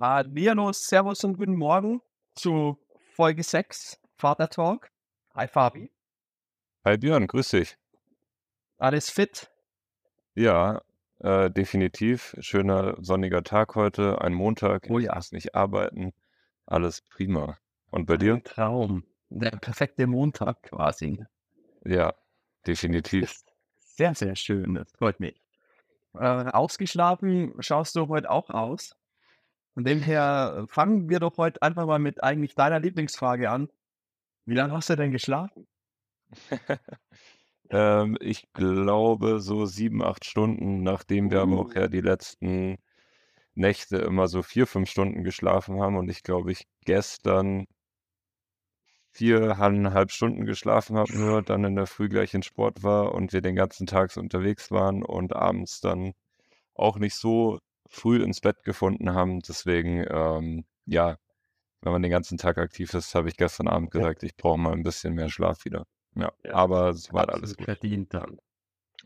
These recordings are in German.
Hallihallo, Servus und guten Morgen zu Folge 6 Vater Talk. Hi Fabi. Hi Björn, grüß dich. Alles fit? Ja, äh, definitiv. Schöner sonniger Tag heute, ein Montag. Oh Ich ja. muss nicht arbeiten. Alles prima. Und bei dir? Ein Traum. Der perfekte Montag quasi. Ja, definitiv. Sehr, sehr schön. Das freut mich. Äh, ausgeschlafen schaust du heute auch aus. Von dem her äh, fangen wir doch heute einfach mal mit eigentlich deiner Lieblingsfrage an. Wie lange hast du denn geschlafen? Ähm, ich glaube so 7, 8 Stunden, nachdem wir aber auch Uh. ja die letzten Nächte immer so 4, 5 Stunden geschlafen haben und ich glaube, ich gestern 4,5 Stunden geschlafen habe nur, dann in der Früh gleich in Sport war und wir den ganzen Tag so unterwegs waren und abends dann auch nicht so früh ins Bett gefunden haben. Deswegen, ähm, ja, wenn man den ganzen Tag aktiv ist, habe ich gestern Abend Ja. gesagt, ich brauche mal ein bisschen mehr Schlaf wieder. Ja, Ja, aber es war alles gut. verdient dann.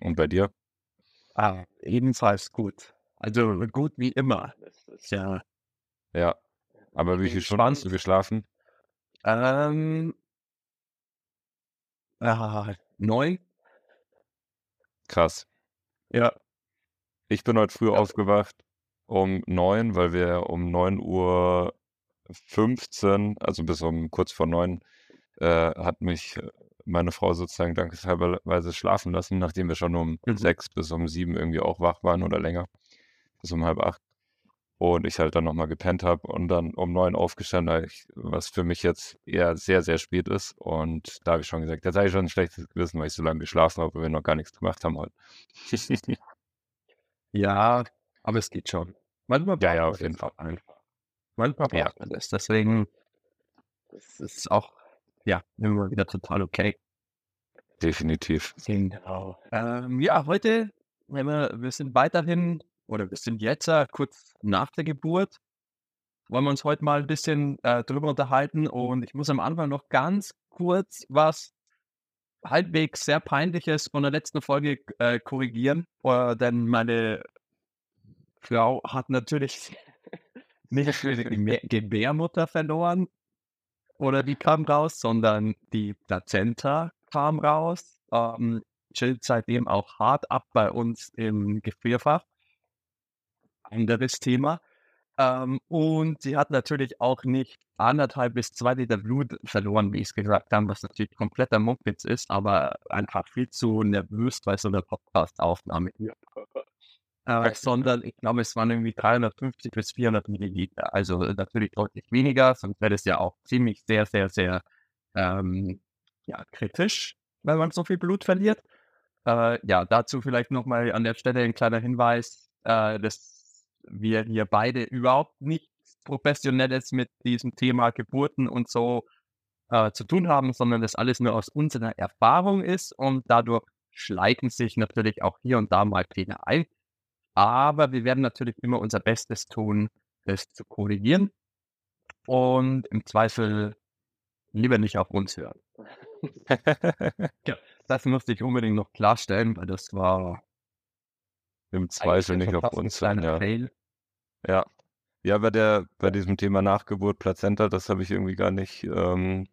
Und bei dir? Ah, ebenfalls gut. Also gut wie immer. Ja Ja. Aber wie viele Stunden hast du geschlafen? Ähm, ah, 9? Krass. Ja. Ich bin heute früh Ja. aufgewacht um 9, weil wir um 9:15, also bis um kurz vor 9, äh, hat mich äh, meine Frau sozusagen dankenswerterweise schlafen lassen, nachdem wir schon um Mhm. 6 bis um 7 irgendwie auch wach waren oder länger, bis um 7:30. Und ich halt dann noch mal gepennt habe und dann um 9 aufgestanden, weil ich was für mich jetzt eher sehr, sehr spät ist. Und da habe ich schon gesagt: „Jetzt habe ich schon 'n schlechtes Gewissen, weil ich so lange geschlafen habe, weil wir noch gar nichts gemacht haben heute.“ Ja, aber es geht schon. Manchmal Ja, braucht ja, man auf jeden Fall. einfach. Manchmal Ja. braucht man das. Deswegen das ist auch, ja, immer wieder total okay. Definitiv. Genau. Ähm, ja, heute, wenn wir wir sind weiterhin oder wir sind jetzt, äh, kurz nach der Geburt, wollen wir uns heute mal 'n bisschen, äh, drüber unterhalten und ich muss am Anfang noch ganz kurz was halbwegs sehr Peinliches von der letzten Folge, äh, korrigieren, äh, denn meine Frau hat natürlich nicht Gemä Gebärmutter verloren oder die kam raus, sondern die Plazenta kam raus, ähm, chillt seitdem auch hart ab bei uns im Gefrierfach. Anderes Thema. Ähm, und sie hat natürlich auch nicht 1,5 bis 2 Liter Blut verloren, wie ich's gesagt haben, was natürlich kompletter Mumpitz ist, aber einfach viel zu nervös bei so 'ner Podcast-Aufnahme hier. Äh, sondern ich glaube, es waren irgendwie 350 bis 400 Milliliter. Also, äh, natürlich deutlich weniger, sonst wäre das ja auch ziemlich sehr, sehr, sehr, ähm, ja, kritisch, wenn man so viel Blut verliert. Äh, ja, dazu vielleicht noch mal an der Stelle 'n kleiner Hinweis, äh, dass wir hier beide überhaupt nichts Professionelles mit diesem Thema Geburten und so, äh, zu tun haben, sondern das alles nur aus unserer Erfahrung ist und dadurch schleichen sich natürlich auch hier und da mal Fehler ein. Aber wir werden natürlich immer unser Bestes tun, das zu korrigieren und im Zweifel lieber nicht auf uns hören. Ja, das musste ich unbedingt noch klarstellen, weil das war Im Zweifel nicht auf uns hören, ja. Fail. Ja. Ja, bei der bei diesem Thema Nachgeburt, Plazenta, das habe ich irgendwie gar nicht, ähm,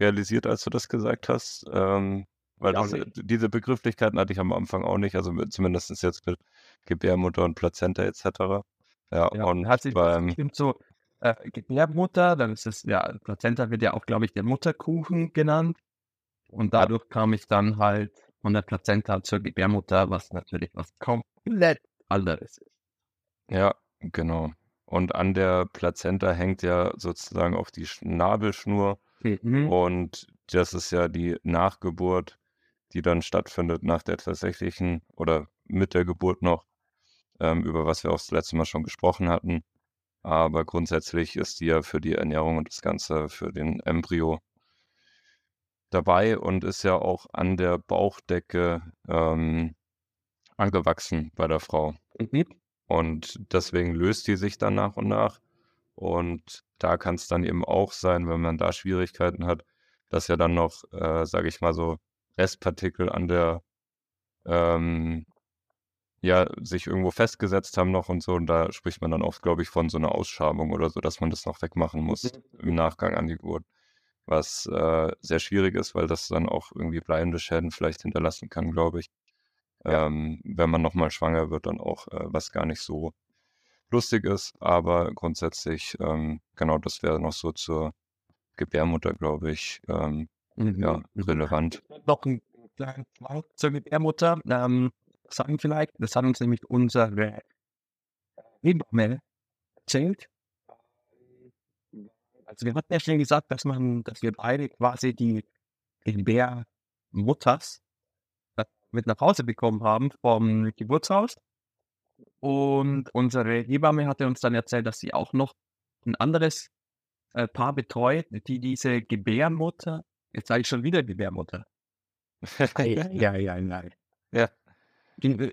realisiert, als du das gesagt hast, ähm, weil das äh, diese Begrifflichkeiten hatte ich am Anfang auch nicht, also mit zumindestens jetzt mit Gebärmutter und Plazenta et cetera. Ja, Ja, und hat sich beim bestimmt so, äh, Gebärmutter, dann ist es ja Plazenta wird ja auch, glaube ich, der Mutterkuchen genannt. Und dadurch kam ich dann halt von der Plazenta zur Gebärmutter, was natürlich was komplett anderes ist. Ja, genau. Und an der Plazenta hängt ja sozusagen auch die Schnabelschnur Mhm. und das ist ja die Nachgeburt, die dann stattfindet nach der tatsächlichen oder mit der Geburt noch, ähm, über was wir auch das letzte Mal schon gesprochen hatten. Aber grundsätzlich ist die ja für die Ernährung und das Ganze für den Embryo dabei und ist ja auch an der Bauchdecke, ähm, angewachsen bei der Frau. Mhm. Und deswegen löst die sich dann nach und nach. Und da kann's dann eben auch sein, wenn man da Schwierigkeiten hat, dass ja dann noch, äh, sage ich mal so, Restpartikel an der, ähm ja, sich irgendwo festgesetzt haben noch und so. Und da spricht man dann oft, glaube ich, von so einer Ausschabung oder so, dass man das noch wegmachen muss Mhm. im Nachgang an die Geburt. Was äh, sehr schwierig ist, weil das dann auch irgendwie bleibende Schäden vielleicht hinterlassen kann, glaube ich. Ja. Ähm, wenn man nochmal schwanger wird, dann auch, äh, was gar nicht so lustig ist. Aber grundsätzlich, ähm, genau, das wäre noch so zur Gebärmutter, glaube ich, ähm, ja, Mhm. Relevant. Noch ein kleinen Schwank zur Gebärmutter, ähm, sagen vielleicht, das hat uns nämlich unsere Hebamme erzählt. Also, wir hatten ja schon gesagt, dass man dass wir beide quasi die Gebärmutters, mit nach Hause bekommen haben vom Geburtshaus. Und unsere Hebamme hatte uns dann erzählt, dass sie auch noch 'n anderes, äh, Paar betreut, die diese Gebärmutter jetzt sage ich schon wieder Gebärmutter. Ei, ei, ei. Ja. Die, äh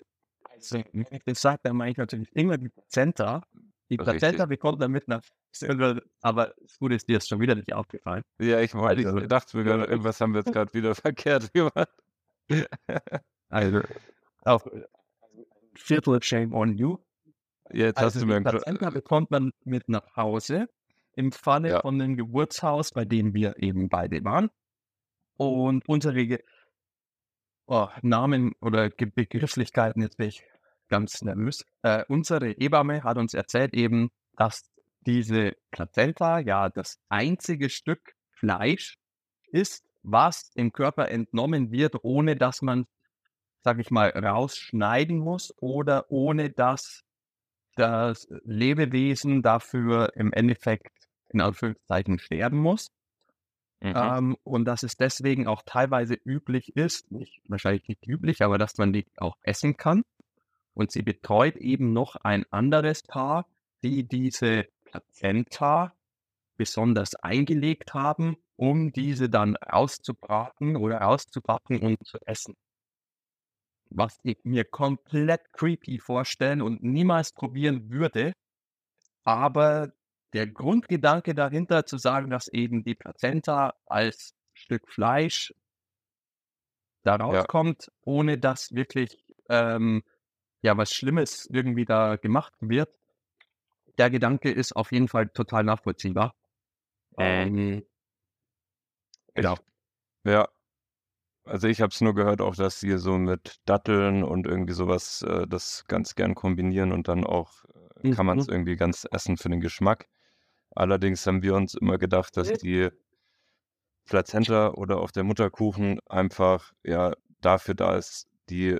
also, wenn ich das sage, dann meine ich natürlich immer die Plazenta. Die. Plazenta bekommt man mit nach aber das Gute ist, dir ist schon wieder nicht aufgefallen. Ja, ich wollte Also ich dachte mir gerade, irgendwas haben wir jetzt gerade wieder verkehrt gemacht. Also, auch, äh, Viertel Shame on you. Jetzt hast Also, du die mir 'n Plazenta bekommt man mit nach Hause im Falle Ja. von dem Geburtshaus, bei dem wir eben beide waren. Und unsere Ge oh, Namen oder Begrifflichkeiten, jetzt bin ich ganz nervös. Äh, unsere Hebamme hat uns erzählt eben, dass diese Plazenta ja das einzige Stück Fleisch ist, was dem Körper entnommen wird, ohne dass man, sage ich mal, rausschneiden muss oder ohne dass das Lebewesen dafür im Endeffekt in Anführungszeichen sterben muss. Mhm. Ähm, und dass es deswegen auch teilweise üblich ist, nicht wahrscheinlich nicht üblich, aber dass man die auch essen kann. Und sie betreut eben noch ein anderes Paar, die diese Plazenta besonders eingelegt haben, um diese dann auszubraten oder auszubacken und zu essen. Was ich mir komplett creepy vorstellen und niemals probieren würde. Aber der Grundgedanke dahinter zu sagen, dass eben die Plazenta als Stück Fleisch da Ja. rauskommt, ohne dass wirklich, ähm, ja, was Schlimmes irgendwie da gemacht wird. Der Gedanke ist auf jeden Fall total nachvollziehbar. Ähm genau. Ja. Also, ich habe es nur gehört auch, dass sie so mit Datteln und irgendwie so was, äh, das ganz gern kombinieren und dann auch, äh, kann man's Mhm. irgendwie ganz essen für den Geschmack. Allerdings haben wir uns immer gedacht, dass die Plazenta oder auch der Mutterkuchen einfach, ja, dafür da ist, die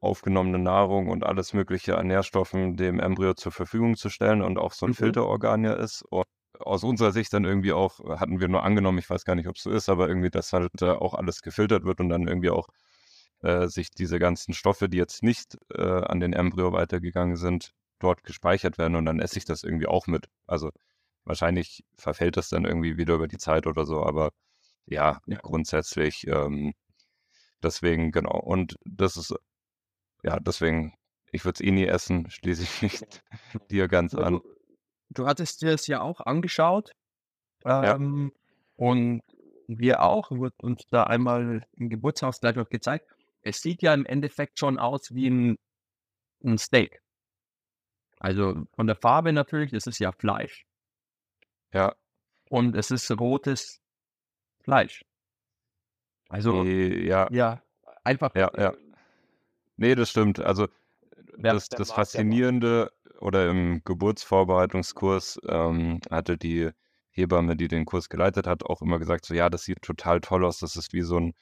aufgenommene Nahrung und alles Mögliche an Nährstoffen dem Embryo zur Verfügung zu stellen und auch so 'n Mhm. Filterorgan ja ist. Und aus unserer Sicht dann irgendwie auch hatten wir nur angenommen, ich weiß gar nicht, ob's so ist, aber irgendwie, dass halt da auch alles gefiltert wird und dann irgendwie auch, äh, sich diese ganzen Stoffe, die jetzt nicht, äh, an den Embryo weitergegangen sind, dort gespeichert werden und dann esse ich das irgendwie auch mit. Also, wahrscheinlich verfällt das dann irgendwie wieder über die Zeit oder so, aber ja, Ja. grundsätzlich, ähm, deswegen genau. Und das ist ja, deswegen, ich würde es eh nie essen, schließe ich mich dir ganz an. du du hattest dir es ja auch angeschaut, Ja. ähm, und wir auch, wurde uns da einmal im Geburtshaus gleich noch gezeigt. Es sieht ja im Endeffekt schon aus wie 'n 'n Steak. Also, von der Farbe natürlich, es ist ja Fleisch. Ja. Und es ist rotes Fleisch. Also Äh, ja. ja, einfach Ja, ja. Ne, das stimmt. Also, das das. Faszinierende oder im Geburtsvorbereitungskurs, ähm, hatte die Hebamme, die den Kurs geleitet hat, auch immer gesagt, so: „Ja, das sieht total toll aus. Das ist wie so 'n,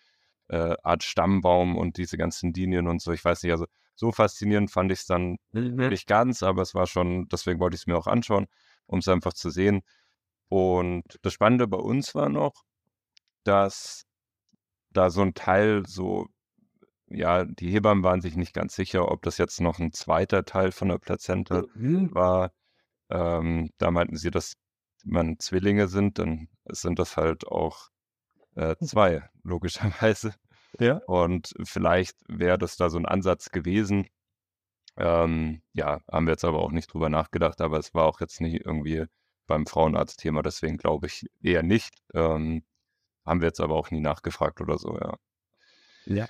äh, Art Stammbaum und diese ganzen Linien und so.“ Ich weiß nicht, also, so faszinierend fand ich's dann Mhm. nicht ganz, aber es war schon deswegen wollte ich's mir auch anschauen, um's einfach zu sehen. Und das Spannende bei uns war noch, dass da so 'n Teil so ja, die Hebammen waren sich nicht ganz sicher, ob das jetzt noch 'n zweiter Teil von der Plazenta Mhm. war. Ähm, da meinten sie, dass man Zwillinge sind, dann sind das halt auch, äh, 2 logischerweise. Ja. Und vielleicht wäre das da so 'n Ansatz gewesen. Ähm, ja, haben wir jetzt aber auch nicht drüber nachgedacht, aber es war auch jetzt nicht irgendwie beim Frauenarzt Thema, deswegen glaube ich eher nicht. Ähm, haben wir jetzt aber auch nie nachgefragt oder so, ja. Ja.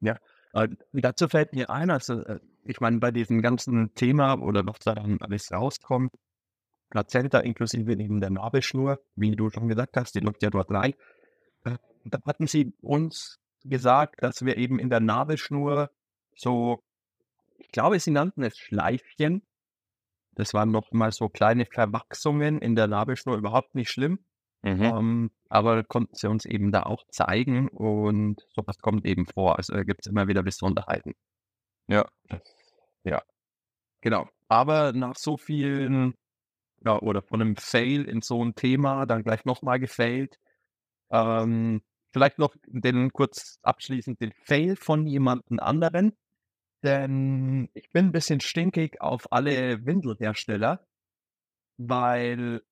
Ja, Äh, dazu fällt mir ein, also, äh, ich meine, bei diesem ganzen Thema oder was da dann alles rauskommt, Plazenta inklusive eben der Nabelschnur, wie du schon gesagt hast, die läuft ja dort rein. Äh, da hatten sie uns gesagt, dass wir eben in der Nabelschnur so, ich glaube, sie nannten es Schleifchen. Das waren noch mal so kleine Verwachsungen in der Nabelschnur, überhaupt nicht schlimm. Mhm. Ähm, aber konnten sie uns eben da auch zeigen und sowas kommt eben vor. Also gibt es immer wieder Besonderheiten. Ja. Ja. Genau. Aber nach so vielen, ja, oder von einem Fail in so ein Thema, dann gleich nochmal gefailt. Ähm, vielleicht noch den kurz abschließend den Fail von jemandem anderen. Denn ich bin ein bisschen stinkig auf alle Windelhersteller, weil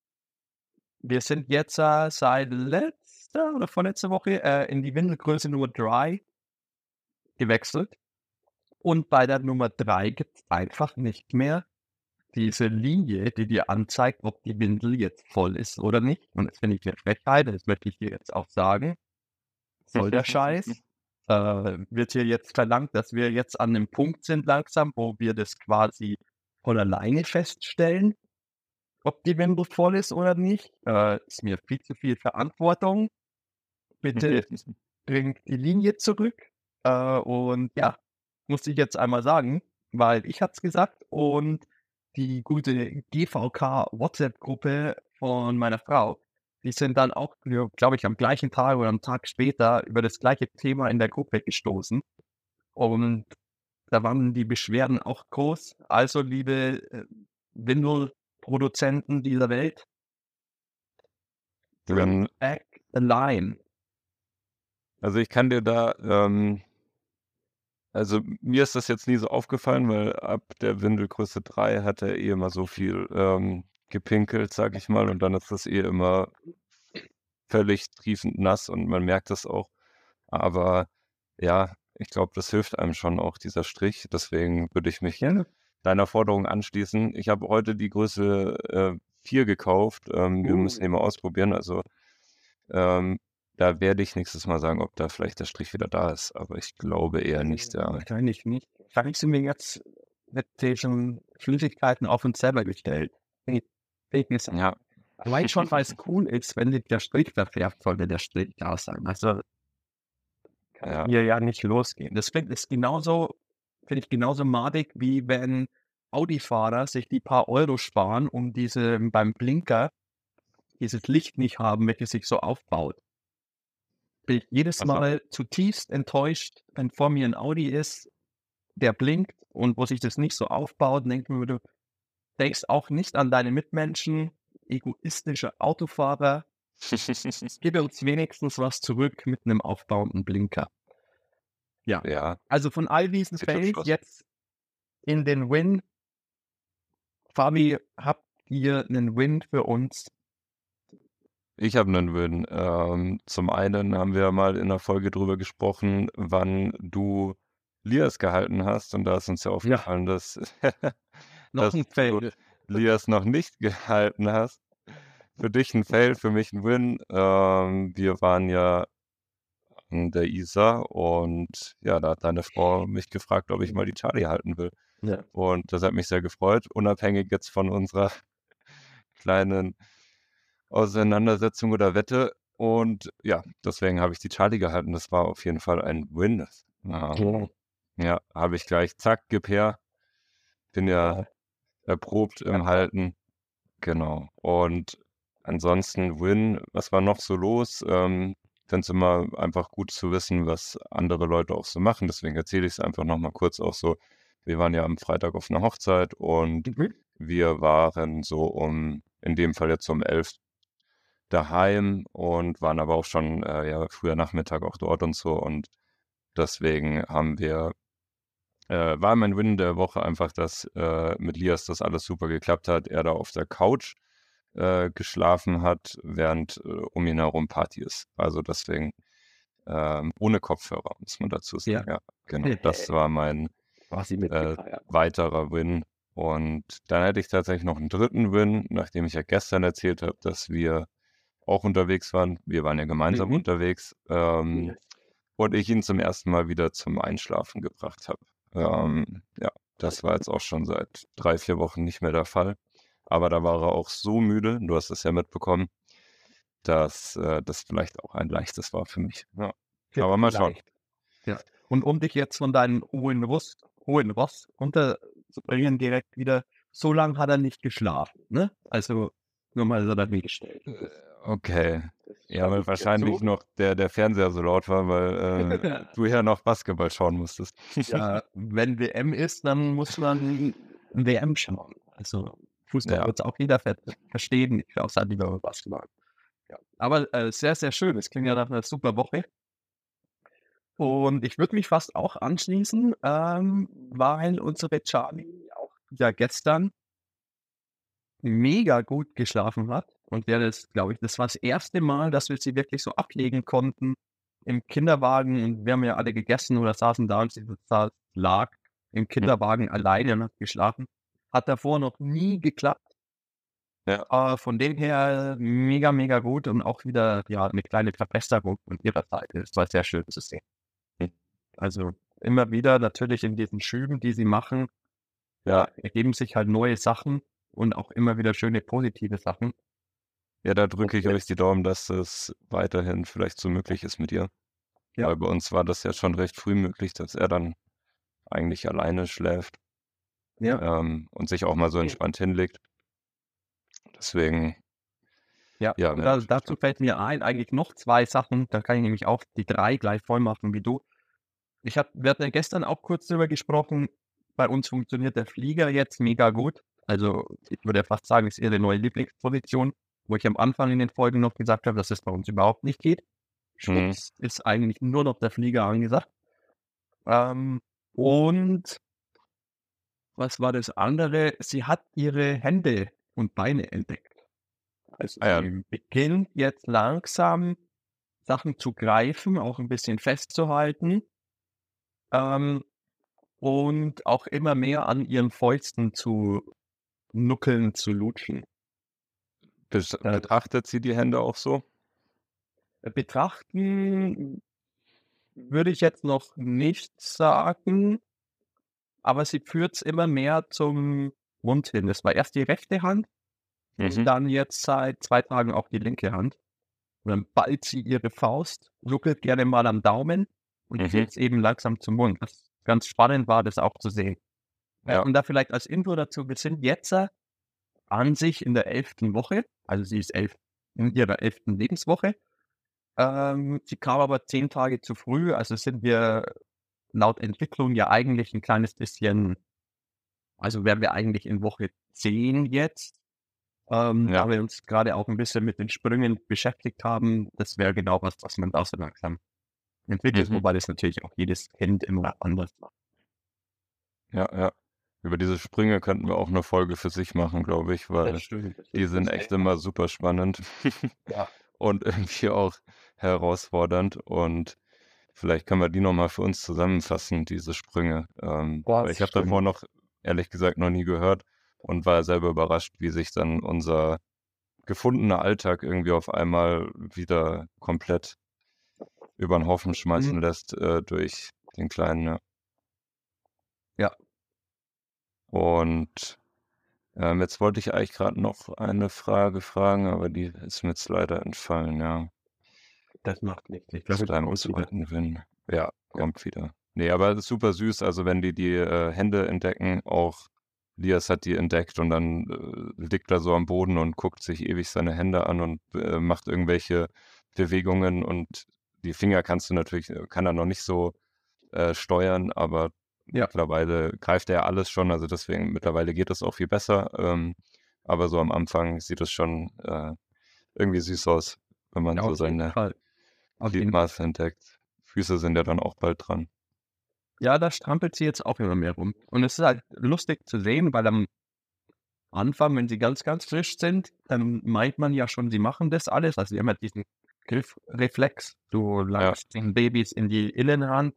wir sind jetzt äh, seit letzter oder vorletzter Woche äh, in die Windelgröße Nummer 3 gewechselt. Und bei der Nummer 3 gibt es einfach nicht mehr diese Linie, die dir anzeigt, ob die Windel jetzt voll ist oder nicht. Und das finde ich eine Frechheit, das möchte ich dir jetzt auch sagen. Soll der Scheiß? Äh, wird hier jetzt verlangt, dass wir jetzt an einem Punkt sind langsam, wo wir das quasi von alleine feststellen, ob die Windel voll ist oder nicht. Äh, ist mir viel zu viel Verantwortung. Bitte bringt die Linie zurück. Äh, und ja, muss ich jetzt einmal sagen, weil ich hatte es gesagt und die gute GVK-WhatsApp-Gruppe von meiner Frau, die sind dann auch, glaube ich, am gleichen Tag oder am Tag später über das gleiche Thema in der Gruppe gestoßen. Und da waren die Beschwerden auch groß. Also, liebe äh, Windelproduzenten dieser Welt, Dann, back the line. also ich kann dir da, ähm, also mir ist das jetzt nie so aufgefallen, weil ab der Windelgröße 3 hat er eh immer so viel ähm, gepinkelt, sag ich mal, und dann ist das eh immer völlig triefend nass und man merkt das auch. Aber ja, ich glaube, das hilft einem schon auch, dieser Strich. Deswegen würde ich mich Gerne. deiner Forderung anschließen. Ich habe heute die Größe äh, 4 gekauft. Ähm, wir Uh. müssen die mal ausprobieren. Also ähm, da werde ich nächstes Mal sagen, ob da vielleicht der Strich wieder da ist. Aber ich glaube eher nicht. Ja. Wahrscheinlich nicht. Wahrscheinlich sind wir jetzt mit diesen Flüssigkeiten auf uns selber gestellt. Fake- ja. Allein schon, weil es cool ist, wenn sich der Strich verfärbt, sollte der Strich da sein. Also kann Ja. hier ja nicht losgehen. Das finde ich genauso, finde ich genauso madig, wie wenn Audi-Fahrer sich die paar Euro sparen, um diese beim Blinker dieses Licht nicht haben, welches sich so aufbaut. Bin ich jedes Ach so. Mal zutiefst enttäuscht, wenn vor mir ein Audi ist, der blinkt und wo sich das nicht so aufbaut, denkt mir, denkst auch nicht an deine Mitmenschen, egoistische Autofahrer, gib uns wenigstens was zurück mit einem aufbauenden Blinker. Ja, ja. also von all diesen aus. jetzt in den Win. Fabi, habt ihr einen Win für uns? Ich habe einen Win. Ähm, zum einen haben wir mal in der Folge drüber gesprochen, wann du Lias gehalten hast. Und da ist uns ja aufgefallen, dass, Noch dass ein du Fail. Lias noch nicht gehalten hast. Für dich ein Fail, für mich ein Win. Ähm, wir waren ja an der Isar und ja, da hat deine Frau mich gefragt, ob ich mal die Charlie halten will. Ja. Und das hat mich sehr gefreut, unabhängig jetzt von unserer kleinen Auseinandersetzung oder Wette. Und ja, deswegen habe ich die Charlie gehalten. Das war auf jeden Fall ein Win. Ähm, ja, habe ich gleich, zack, gib her. Bin ja erprobt im Ja. Halten. Genau. Und ansonsten Win, was war noch so los? Ähm, Finde es immer einfach gut zu wissen, was andere Leute auch so machen. Deswegen erzähle ich es einfach nochmal kurz auch so. Wir waren ja am Freitag auf einer Hochzeit und Mhm. wir waren so um, in dem Fall jetzt um elf daheim und waren aber auch schon äh, ja, früher Nachmittag auch dort und so. Und deswegen haben wir, äh, war mein Win der Woche einfach, dass äh, mit Lias das alles super geklappt hat. Er da auf der Couch äh, geschlafen hat, während äh, um ihn herum Party ist. Also deswegen ähm, ohne Kopfhörer, muss man dazu sagen. Ja, genau. Das war mein äh, weiterer Win. Und dann hätte ich tatsächlich noch einen dritten Win, nachdem ich ja gestern erzählt habe, dass wir auch unterwegs waren. Wir waren ja gemeinsam Mhm. unterwegs. Ähm, und ich ihn zum ersten Mal wieder zum Einschlafen gebracht habe. Ähm, ja, das war jetzt auch schon seit drei, vier Wochen nicht mehr der Fall. Aber da war er auch so müde, du hast es ja mitbekommen, dass äh, das vielleicht auch ein leichtes war für mich. Ja. Aber mal schauen. Ja. Und um dich jetzt von deinem hohen Ross, hohen Ross runterzubringen, direkt wieder, so lange hat er nicht geschlafen, ne? Also nur mal so dahingestellt. Äh, okay. Ja, weil wahrscheinlich so. noch der, der Fernseher so laut war, weil äh, du ja noch Basketball schauen musstest. ja, wenn WM ist, dann muss man WM schauen. Also Fußball ja. wird es auch jeder verstehen. Ich auch sagen, lieber Basketball. Ja. Aber äh, sehr, sehr schön. Es klingt ja nach einer super Woche. Und ich würde mich fast auch anschließen, ähm, weil unsere Charlie auch ja gestern mega gut geschlafen hat. Und der ist, glaube ich, das war das erste Mal, dass wir sie wirklich so ablegen konnten im Kinderwagen. Und wir haben ja alle gegessen oder saßen da und sie lag im hm. Kinderwagen mhm. alleine und hat geschlafen. Hat davor noch nie geklappt. Ja. Äh, von dem her mega, mega gut und auch wieder ja, eine kleine Verbesserung von ihrer Seite. Es war sehr schön zu sehen. Mhm. Also immer wieder natürlich in diesen Schüben, die sie machen, ja, ergeben sich halt neue Sachen und auch immer wieder schöne positive Sachen. Ja, da drücke ich euch die Daumen, dass es weiterhin vielleicht so möglich ist mit ihr. Ja. Weil bei uns war das ja schon recht früh möglich, dass er dann eigentlich alleine schläft. Ja. Ähm, und sich auch mal so entspannt hinlegt. Deswegen. Ja, ja da, dazu fällt mir ein, eigentlich noch zwei Sachen. Da kann ich nämlich auch die drei gleich voll machen wie du. Ich hab, wir hatten ja gestern auch kurz darüber gesprochen. Bei uns funktioniert der Flieger jetzt mega gut. Also, ich würde fast sagen, ist ihre neue Lieblingsposition, wo ich am Anfang in den Folgen noch gesagt habe, dass es bei uns überhaupt nicht geht. Mhm. Schwupps ist eigentlich nur noch der Flieger angesagt. Ähm, und was war das andere? Sie hat ihre Hände und Beine entdeckt. Also ah, ja. sie beginnt jetzt langsam Sachen zu greifen, auch ein bisschen festzuhalten ähm, und auch immer mehr an ihren Fäusten zu nuckeln, zu lutschen. Betrachtet sie die Hände auch so? Betrachten würde ich jetzt noch nicht sagen, aber sie führt es immer mehr zum Mund hin. Das war erst die rechte Hand mhm. und dann jetzt seit zwei Tagen auch die linke Hand. Und dann ballt sie ihre Faust, ruckelt gerne mal am Daumen und mhm. es eben langsam zum Mund. Was ganz spannend war, das auch zu sehen. Ja. Und da vielleicht als Info dazu, wir sind jetzt an sich in der elften Woche, also sie ist elf, in ihrer elften Lebenswoche. Ähm, sie kam aber zehn Tage zu früh, also sind wir laut Entwicklung ja eigentlich ein kleines bisschen also wären wir eigentlich in Woche 10 jetzt, ähm, ja. da wir uns gerade auch ein bisschen mit den Sprüngen beschäftigt haben. Das wäre genau was, was man da so langsam entwickelt, mhm. wobei das natürlich auch jedes Kind immer anders macht. Ja, ja. Über diese Sprünge könnten wir auch eine Folge für sich machen, glaube ich, weil das stimmt, das die sind echt immer super spannend ja. und irgendwie auch herausfordernd und vielleicht können wir die nochmal für uns zusammenfassen, diese Sprünge. Ähm, Boah, ich habe davor noch ehrlich gesagt noch nie gehört und war selber überrascht, wie sich dann unser gefundener Alltag irgendwie auf einmal wieder komplett über den Haufen schmeißen mhm. lässt äh, durch den Kleinen. Ja. ja. Und ähm, jetzt wollte ich eigentlich gerade noch eine Frage fragen, aber die ist mir jetzt leider entfallen, ja. Das macht nichts. Ich glaube, deinem zweiten Win. Ja, kommt ja. wieder. Ne, aber das ist super süß. Also, wenn die die, äh, Hände entdecken, auch Lias hat die entdeckt und dann, äh, liegt er so am Boden und guckt sich ewig seine Hände an und, äh, macht irgendwelche Bewegungen und die Finger kannst du natürlich äh, kann er noch nicht so, äh, steuern, aber Ja. mittlerweile greift er ja alles schon, also deswegen mittlerweile geht das auch viel besser. Ähm, aber so am Anfang sieht es schon, äh, irgendwie süß aus, wenn man Ja, so seine. Gliedmaße entdeckt. Füße sind ja dann auch bald dran. Ja, da strampelt sie jetzt auch immer mehr rum. Und es ist halt lustig zu sehen, weil am Anfang, wenn sie ganz, ganz frisch sind, dann meint man ja schon, sie machen das alles. Also sie haben ja diesen Griffreflex. Du langst ja. den Babys in die Innenhand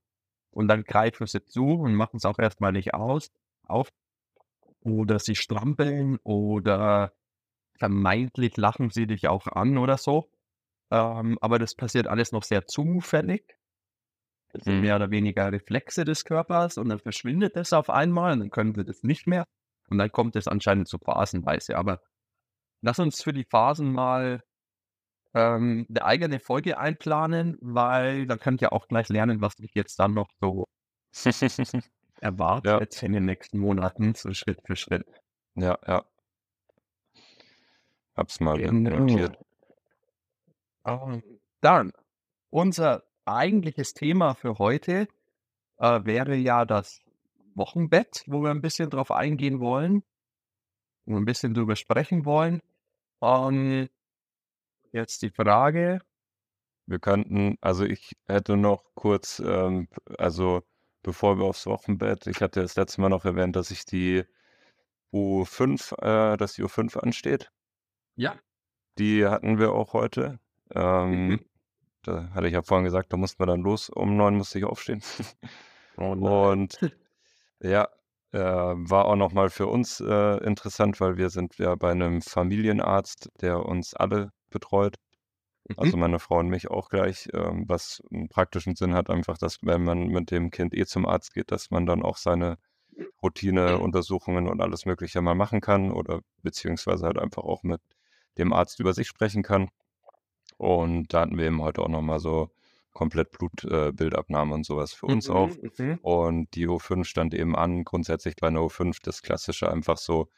und dann greifen sie zu und machen es auch erstmal nicht aus, auf. Oder sie strampeln oder vermeintlich lachen sie dich auch an oder so. Ähm, aber das passiert alles noch sehr zufällig. Das sind Mhm. mehr oder weniger Reflexe des Körpers und dann verschwindet das auf einmal und dann können sie das nicht mehr. Und dann kommt es anscheinend so phasenweise. Aber lass uns für die Phasen mal ähm, 'ne eigene Folge einplanen, weil dann könnt ihr auch gleich lernen, was mich jetzt dann noch so Ja. erwartet in den nächsten Monaten, so Schritt für Schritt. Ja, ja. Habe es mal Genau. notiert. Ähm, dann, unser eigentliches Thema für heute, äh, wäre ja das Wochenbett, wo wir 'n bisschen drauf eingehen wollen und 'n bisschen drüber sprechen wollen. Ähm, jetzt die Frage Wir könnten also, ich hätte noch kurz, ähm, also, bevor wir aufs Wochenbett ich hatte das letzte Mal noch erwähnt, dass ich die U5 äh, dass die U5 ansteht. Ja. Die hatten wir auch heute. Ähm, Mhm. da hatte ich ja vorhin gesagt, da mussten wir dann los. Um 9 musste ich aufstehen. Oh. Und ja, äh, war auch noch mal für uns, äh, interessant, weil wir sind ja bei 'nem Familienarzt, der uns alle betreut. Also, Mhm. meine Frau und mich auch gleich, ähm, was 'n praktischen Sinn hat, einfach, dass wenn man mit dem Kind eh zum Arzt geht, dass man dann auch seine Routineuntersuchungen und alles Mögliche mal machen kann oder beziehungsweise halt einfach auch mit dem Arzt über sich sprechen kann. Und da hatten wir eben heute auch noch mal so komplett Blut äh, und so was für uns auf. Mhm, mhm. Und die U5 stand eben an. Grundsätzlich bei 'ner U5 das Klassische einfach so,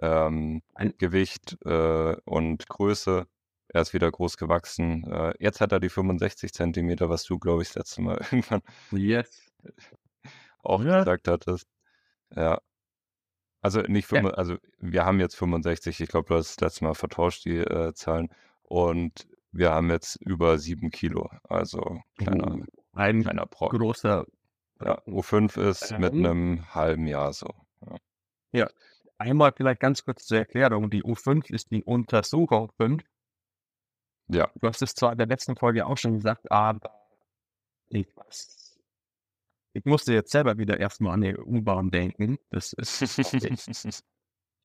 ähm, Gewicht, äh, und Größe. Er ist wieder groß gewachsen. Äh, jetzt hat er die 65 Zentimeter, was du, glaube ich, das letzte Mal irgendwann Yes. auch Ja. gesagt hattest. Ja. Also, nicht Ja. fünfe also, wir haben jetzt 65. Ich glaube, du hast das letzte Mal vertauscht, die, äh, Zahlen. Und wir haben jetzt über 7 Kilo, also kleiner Uh, ein kleiner Brocken. großer Ja, Brocken. U5 ist mit Ähm 'nem halben Jahr so, ja. Ja, einmal vielleicht ganz kurz zur Erklärung. Die U5 ist die Untersuchung 5. Ja. Du hast es zwar in der letzten Folge auch schon gesagt, aber ich weiß ich musste jetzt selber wieder erst mal an die U-Bahn denken. Das ist.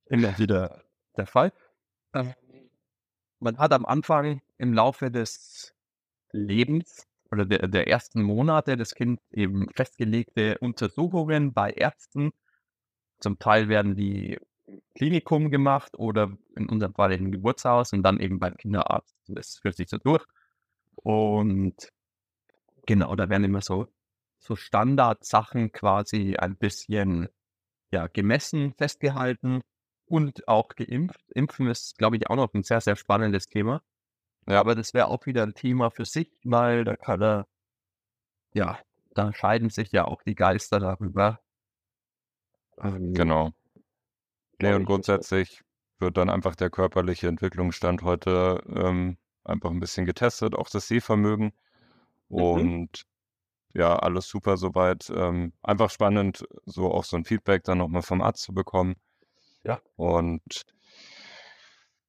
Immer wieder der Fall. Ähm, man hat am Anfang im Laufe des Lebens oder der der ersten Monate des Kind eben festgelegte Untersuchungen bei Ärzten. Zum Teil werden die Klinikum gemacht oder in unserem Fall im Geburtshaus und dann eben beim Kinderarzt. Das führt sich so durch. Und genau, da werden immer so so Standardsachen quasi ein bisschen, ja, gemessen, festgehalten und auch geimpft. Impfen ist, glaube ich, auch noch 'n sehr, sehr spannendes Thema. Ja. Aber das wäre auch wieder 'n Thema für sich, weil da kann er ja, da scheiden sich ja auch die Geister darüber. Genau. Ne, glaube und grundsätzlich wird dann einfach der körperliche Entwicklungsstand heute, ähm, einfach 'n bisschen getestet, auch das Sehvermögen. Mhm. Und ja, alles super so weit. Ähm, einfach spannend, so auch so 'n Feedback dann noch mal vom Arzt zu bekommen. Ja. Und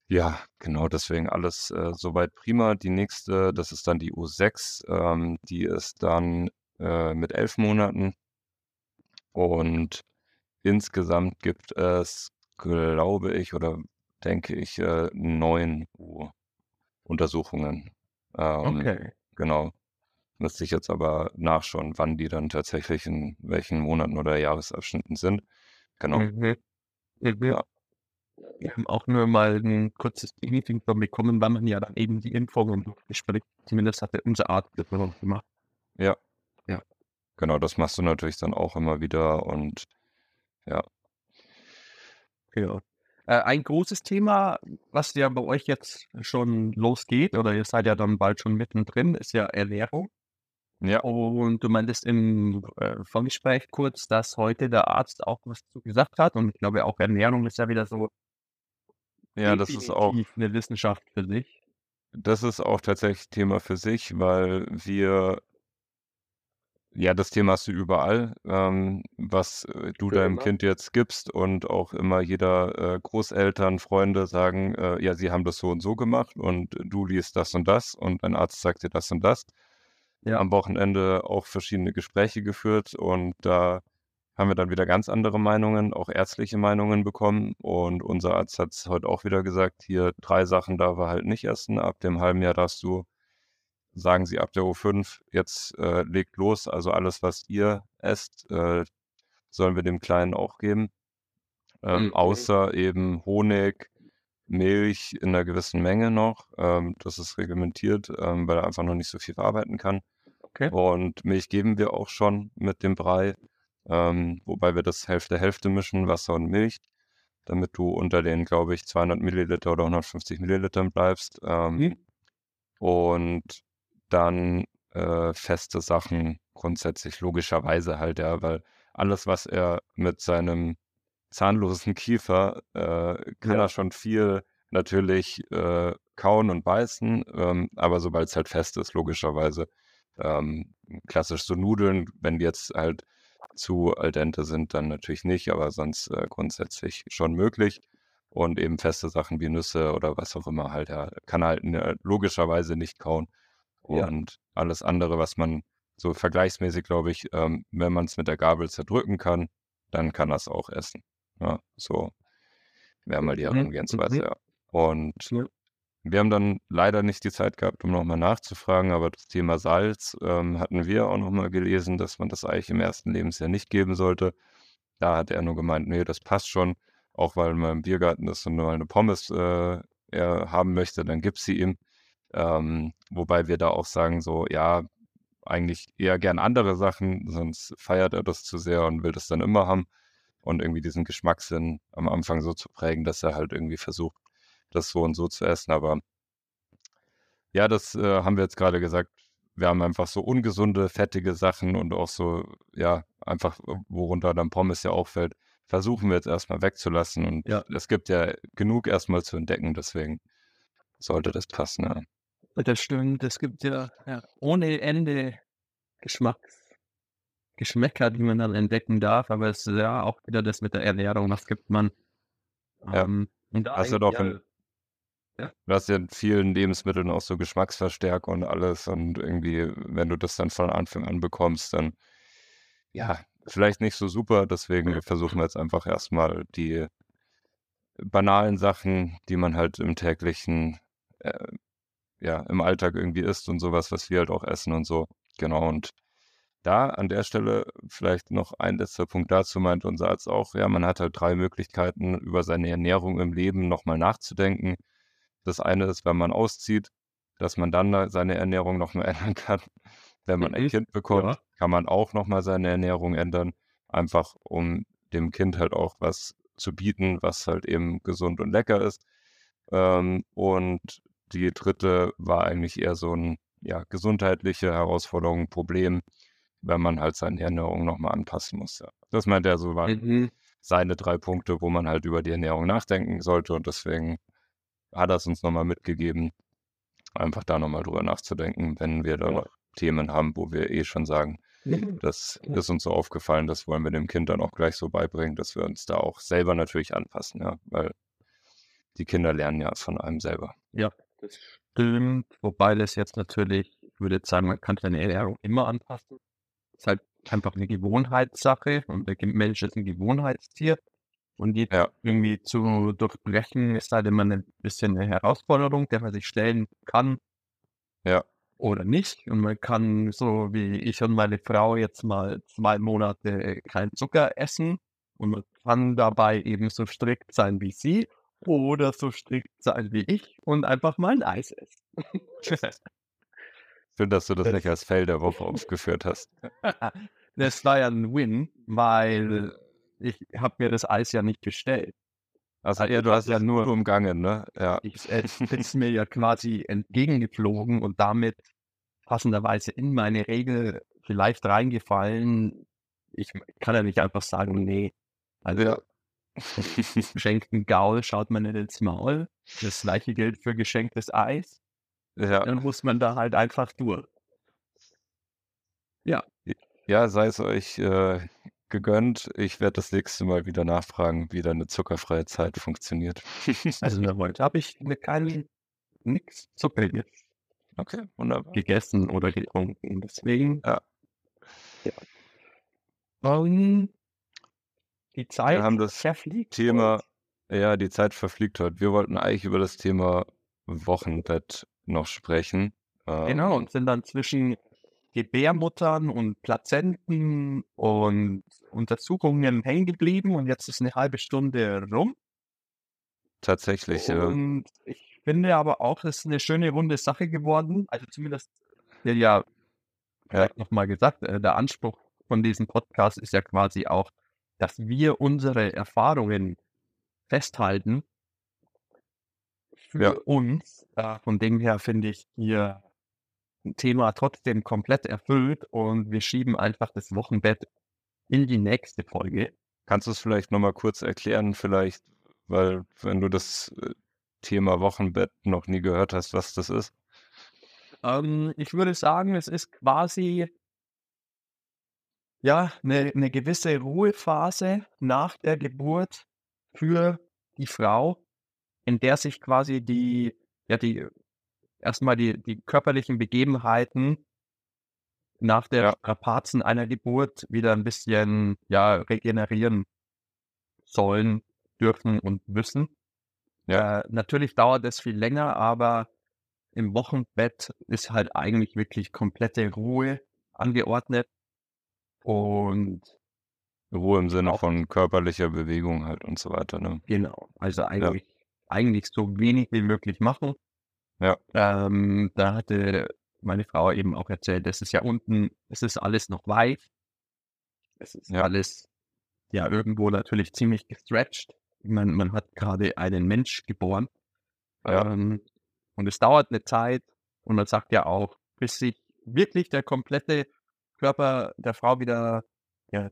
ja, genau, deswegen alles, äh, so weit prima. Die nächste, das ist dann die U6, ähm, die ist dann, äh, mit 11 Monaten. Und insgesamt gibt es, glaube ich oder denke ich, äh, 9 U-Untersuchungen. Ähm, Okay. genau. Müsste ich jetzt aber nachschauen, wann die dann tatsächlich in welchen Monaten oder Jahresabschnitten sind. Genau. Mhm. Mhm. Ja. Wir haben auch nur mal 'n kurzes Briefing bekommen, weil man ja dann eben die Impfungen bespricht. Zumindest hatte unser Arzt das mit uns gemacht. Ja. Ja. Genau, das machst du natürlich dann auch immer wieder und ja. Genau. Äh, ein großes Thema, was ja bei euch jetzt schon losgeht oder ihr seid ja dann bald schon mittendrin, ist ja Ernährung. Ja. Und du meintest im, äh, Vorgespräch kurz, dass heute der Arzt auch was zu gesagt hat und ich glaube auch Ernährung ist ja wieder so Ja, das ist auch definitiv 'ne Wissenschaft für sich. das ist auch tatsächlich Thema für sich, weil wir ja, das Thema hast du überall, ähm, was, äh, du deinem Genau. Kind jetzt gibst und auch immer jeder, äh, Großeltern, Freunde sagen, äh: „Ja, sie haben das so und so gemacht und du liest das und das und ein Arzt sagt dir das und das.“ Ja. Am Wochenende auch verschiedene Gespräche geführt und da haben wir dann wieder ganz andere Meinungen, auch ärztliche Meinungen bekommen. Und unser Arzt hat's heute auch wieder gesagt: „Hier 3 Sachen darf er halt nicht essen. Ab dem halben Jahr darfst du sagen sie ab der U5, jetzt äh, legt los, also alles, was ihr esst, äh, sollen wir dem Kleinen auch geben. Ähm, Mhm. außer eben Honig, Milch in einer gewissen Menge noch. Ähm, das ist reglementiert, ähm, weil er einfach noch nicht so viel verarbeiten kann. Okay. Und Milch geben wir auch schon mit dem Brei, ähm, wobei wir das Hälfte Hälfte mischen, Wasser und Milch, damit du unter den, glaube ich, 200 Milliliter oder 150 Millilitern bleibst. Ähm, Mhm. und dann äh, feste Sachen grundsätzlich logischerweise halt, ja, weil alles, was er mit seinem zahnlosen Kiefer äh, kann Ja. er schon viel natürlich äh, kauen und beißen, ähm, aber sobald es halt fest ist, logischerweise. Ähm, klassisch so Nudeln, wenn die jetzt halt zu al dente sind, dann natürlich nicht, aber sonst äh, grundsätzlich schon möglich. Und eben feste Sachen wie Nüsse oder was auch immer halt, ja, kann er halt ne, logischerweise nicht kauen. Ja. Und alles andere, was man so vergleichsmäßig, glaube ich, ähm, wenn man es mit der Gabel zerdrücken kann, dann kann er es auch essen. Ja, so wäre mal die Mhm. Herangehensweise, Mhm. ja. Und Ja. wir haben dann leider nicht die Zeit gehabt, um nochmal nachzufragen, aber das Thema Salz ähm, hatten wir auch nochmal gelesen, dass man das eigentlich im ersten Lebensjahr nicht geben sollte. Da hat er nur gemeint, nee, das passt schon, auch weil man im Biergarten ist und nur eine Pommes äh, er haben möchte, dann gib sie ihm. Ähm, wobei wir da auch sagen, so, ja, eigentlich eher gern andere Sachen, sonst feiert er das zu sehr und will das dann immer haben. Und irgendwie diesen Geschmackssinn am Anfang so zu prägen, dass er halt irgendwie versucht, das so und so zu essen. Aber ja, das äh, haben wir jetzt gerade gesagt. Wir haben einfach so ungesunde, fettige Sachen und auch so, ja, einfach, äh, worunter dann Pommes ja auch fällt, versuchen wir jetzt erstmal wegzulassen. Und Ja. es gibt ja genug erstmal zu entdecken, deswegen sollte das passen. Ja. Das stimmt. Es gibt ja, ja ohne Ende Geschmacks Geschmäcker, die man dann entdecken darf, aber es ist ja auch wieder das mit der Ernährung, was gibt man. Ja. Ähm, und da Hast du doch ja in Du hast ja in vielen Lebensmitteln auch so Geschmacksverstärker und alles und irgendwie, wenn du das dann von Anfang an bekommst, dann ja, vielleicht nicht so super. Deswegen versuchen wir jetzt einfach erstmal die banalen Sachen, die man halt im täglichen, äh, ja, im Alltag irgendwie isst und sowas, was wir halt auch essen und so. Genau. Und da an der Stelle vielleicht noch ein letzter Punkt dazu meint unser Arzt auch, ja, man hat halt drei Möglichkeiten, über seine Ernährung im Leben nochmal nachzudenken. Das eine ist, wenn man auszieht, dass man dann da seine Ernährung nochmal ändern kann. Wenn man ein Mhm. Kind bekommt, Ja. kann man auch nochmal seine Ernährung ändern, einfach um dem Kind halt auch was zu bieten, was halt eben gesund und lecker ist. Ähm, und die dritte war eigentlich eher so ein ja, gesundheitliche Herausforderung, Problem, wenn man halt seine Ernährung nochmal anpassen muss. Ja. Das meint er so, waren Mhm. seine drei Punkte, wo man halt über die Ernährung nachdenken sollte und deswegen hat er es uns nochmal mitgegeben, einfach da nochmal drüber nachzudenken, wenn wir da noch Themen haben, wo wir eh schon sagen, das ist uns so aufgefallen, das wollen wir dem Kind dann auch gleich so beibringen, dass wir uns da auch selber natürlich anpassen, ja, weil die Kinder lernen ja von einem selber. Ja, das stimmt. Wobei das jetzt natürlich, ich würde jetzt sagen, man kann seine Ernährung immer anpassen. Ist halt einfach eine Gewohnheitssache und der Mensch ist ein Gewohnheitstier. Und die Ja. irgendwie zu durchbrechen, ist halt immer ein bisschen eine Herausforderung, der man sich stellen kann Ja. oder nicht. Und man kann so wie ich und meine Frau jetzt mal 2 Monate keinen Zucker essen und man kann dabei eben so strikt sein wie sie oder so strikt sein wie ich und einfach mal 'n Eis essen. Schön, dass du das Das nicht als Fail der Woche aufgeführt hast. Das war ja 'n Win, weil ich habe mir das Eis ja nicht bestellt. Also, Also, ja, du hast ja nur umgangen, ne? Ja. ich es ist mir ja quasi entgegengeflogen und damit passenderweise in meine Regel vielleicht reingefallen. Ich kann ja nicht einfach sagen: „Ne, also Ja. geschenkten Gaul schaut man nicht ins Maul.“ Das Gleiche gilt für geschenktes Eis. Ja. Dann muss man da halt einfach durch. Ja. Ja, sei es euch, äh, gegönnt. Ich werde das nächste Mal wieder nachfragen, wie deine zuckerfreie Zeit funktioniert. Also, heute habe ich mir kein nix Zuckriges Okay, wunderbar. gegessen oder getrunken, deswegen Ja. Ja. Ähm die Wir Zeit haben das verfliegt Thema heute. ja, die Zeit verfliegt heute. Wir wollten eigentlich über das Thema Wochenbett noch sprechen. Ähm, genau, und sind dann zwischen Gebärmuttern und Plazenten und Untersuchungen hängen geblieben und jetzt ist eine halbe Stunde rum. Tatsächlich, ja. Und ich finde aber auch, es ist eine schöne runde Sache geworden. Also zumindest, ja, ja nochmal gesagt, äh, der Anspruch von diesem Podcast ist ja quasi auch, dass wir unsere Erfahrungen festhalten für ja. uns. Äh, von dem her finde ich hier ein Thema trotzdem komplett erfüllt und wir schieben einfach das Wochenbett in die nächste Folge. Kannst du es vielleicht nochmal kurz erklären, vielleicht, weil wenn du das äh, Thema Wochenbett noch nie gehört hast, was das ist? Ähm, ich würde sagen, es ist quasi ja, eine, eine gewisse Ruhephase nach der Geburt für die Frau, in der sich quasi die, ja, die, erstmal die, die körperlichen Begebenheiten nach der ja. Strapazen einer Geburt wieder ein bisschen, ja, regenerieren sollen, dürfen und müssen. Ja. Äh, natürlich dauert es viel länger, aber im Wochenbett ist halt eigentlich wirklich komplette Ruhe angeordnet. Und Ruhe im Sinne von körperlicher Bewegung halt und so weiter. Ne? Genau. Also eigentlich, ja. eigentlich so wenig wie möglich machen. Ja. Ähm, da hatte meine Frau eben auch erzählt, es ist ja unten, es ist alles noch weich. Es ist ja. alles ja irgendwo natürlich ziemlich gestretched. Ich meine, man hat gerade einen Mensch geboren. Ja. Ähm, und es dauert eine Zeit und man sagt ja auch, bis sich wirklich der komplette Körper der Frau wieder ja,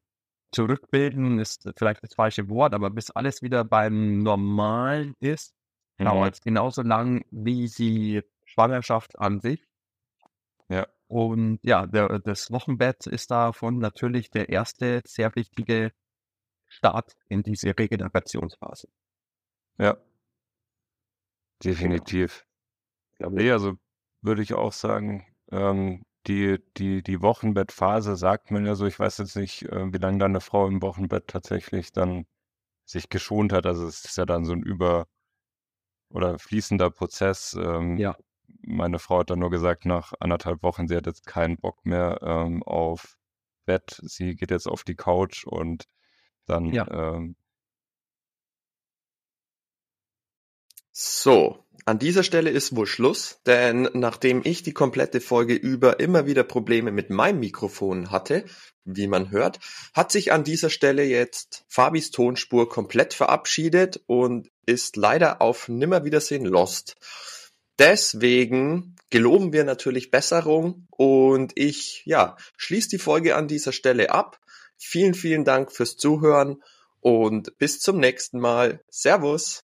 zurückbilden, ist vielleicht das falsche Wort, aber bis alles wieder beim Normalen ist, mhm. dauert es genauso lang wie die Schwangerschaft an sich. Ja. Und ja, der, das Wochenbett ist davon natürlich der erste sehr wichtige Start in diese Regenerationsphase. Ja. Definitiv. Genau. Nee, also würde ich auch sagen, ähm, die, die, die Wochenbettphase sagt man ja so, ich weiß jetzt nicht, äh, wie lange deine Frau im Wochenbett tatsächlich dann sich geschont hat. Also es ist ja dann so ein über- oder fließender Prozess. Ähm, ja. Meine Frau hat dann nur gesagt, nach anderthalb Wochen, sie hat jetzt keinen Bock mehr ähm, auf Bett. Sie geht jetzt auf die Couch und dann. Ja. Ähm, so, an dieser Stelle ist wohl Schluss, denn nachdem ich die komplette Folge über immer wieder Probleme mit meinem Mikrofon hatte, wie man hört, hat sich an dieser Stelle jetzt Fabis Tonspur komplett verabschiedet und ist leider auf Nimmerwiedersehen lost. Deswegen geloben wir natürlich Besserung und ich, ja, schließe die Folge an dieser Stelle ab. Vielen, vielen Dank fürs Zuhören und bis zum nächsten Mal. Servus!